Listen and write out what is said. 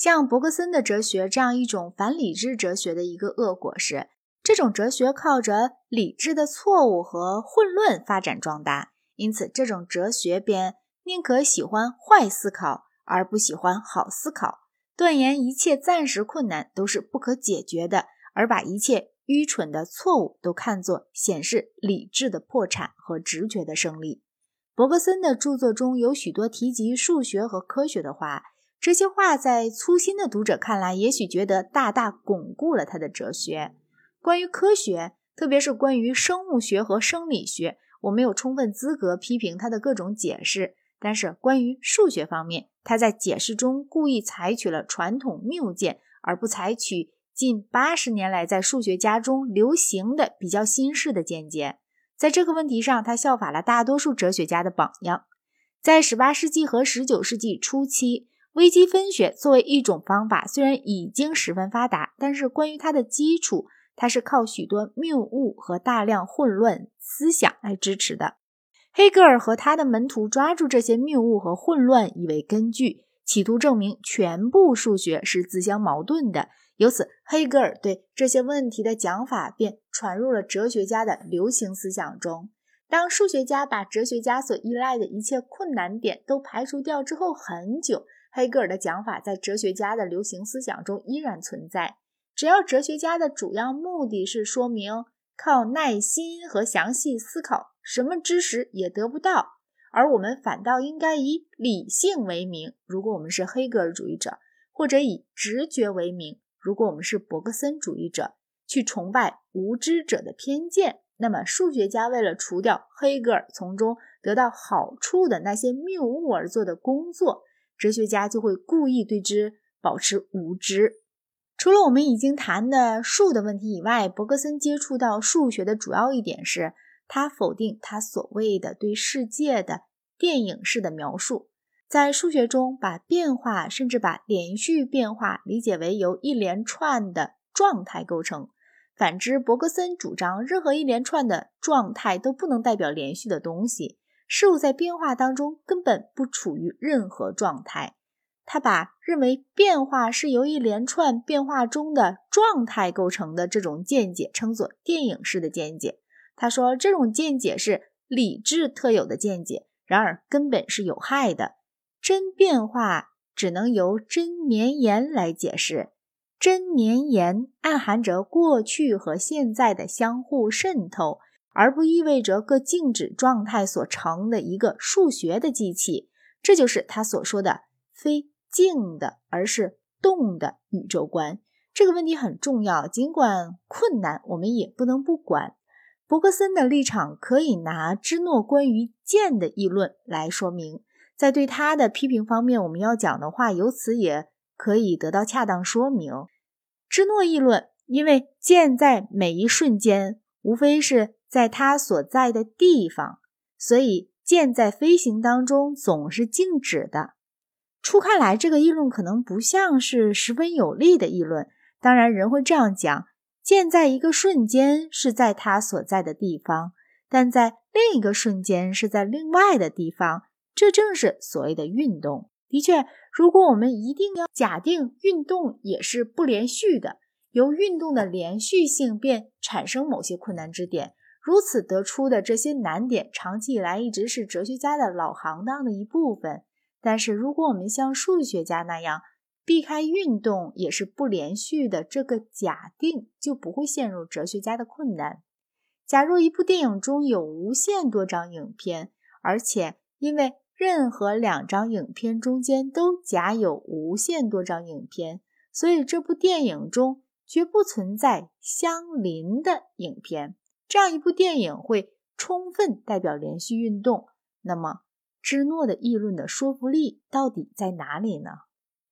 像伯格森的哲学这样一种反理智哲学的一个恶果是，这种哲学靠着理智的错误和混乱发展壮大，因此这种哲学便宁可喜欢坏思考，而不喜欢好思考，断言一切暂时困难都是不可解决的，而把一切愚蠢的错误都看作显示理智的破产和直觉的胜利。伯格森的著作中有许多提及数学和科学的话。这些话在粗心的读者看来，也许觉得大大巩固了他的哲学。关于科学，特别是关于生物学和生理学，我没有充分资格批评他的各种解释。但是关于数学方面，他在解释中故意采取了传统谬见，而不采取近八十年来在数学家中流行的比较新式的见解。在这个问题上，他效法了大多数哲学家的榜样。在18世纪和19世纪初期。微积分学作为一种方法，虽然已经十分发达，但是关于它的基础，它是靠许多谬误和大量混乱思想来支持的。黑格尔和他的门徒抓住这些谬误和混乱以为根据，企图证明全部数学是自相矛盾的。由此，黑格尔对这些问题的讲法便传入了哲学家的流行思想中。当数学家把哲学家所依赖的一切困难点都排除掉之后，很久。黑格尔的讲法在哲学家的流行思想中依然存在。只要哲学家的主要目的是说明靠耐心和详细思考什么知识也得不到，而我们反倒应该以理性为名。如果我们是黑格尔主义者，或者以直觉为名，如果我们是伯格森主义者，去崇拜无知者的偏见，那么数学家为了除掉黑格尔从中得到好处的那些谬误而做的工作。哲学家就会故意对之保持无知。除了我们已经谈的数的问题以外，伯格森接触到数学的主要一点是，他否定他所谓的对世界的电影式的描述。在数学中，把变化甚至把连续变化理解为由一连串的状态构成。反之，伯格森主张任何一连串的状态都不能代表连续的东西。事物在变化当中根本不处于任何状态。他把认为变化是由一连串变化中的状态构成的这种见解称作电影式的见解。他说，这种见解是理智特有的见解，然而根本是有害的。真变化只能由真绵延来解释。真绵延暗含着过去和现在的相互渗透。而不意味着各静止状态所成的一个数学的机器，这就是他所说的非静的，而是动的宇宙观。这个问题很重要，尽管困难，我们也不能不管。伯格森的立场可以拿芝诺关于剑的议论来说明，在对他的批评方面，我们要讲的话，由此也可以得到恰当说明。芝诺议论，因为剑在每一瞬间，无非是。在它所在的地方，所以剑在飞行当中总是静止的。初看来，这个议论可能不像是十分有力的议论。当然，人会这样讲：剑在一个瞬间是在它所在的地方，但在另一个瞬间是在另外的地方。这正是所谓的运动。的确，如果我们一定要假定运动也是不连续的，由运动的连续性便产生某些困难之点。如此得出的这些难点，长期以来一直是哲学家的老行当的一部分。但是，如果我们像数学家那样避开运动也是不连续的这个假定，就不会陷入哲学家的困难。假如一部电影中有无限多张影片，而且因为任何两张影片中间都夹有无限多张影片，所以这部电影中绝不存在相邻的影片。这样一部电影会充分代表连续运动，那么芝诺的议论的说服力到底在哪里呢？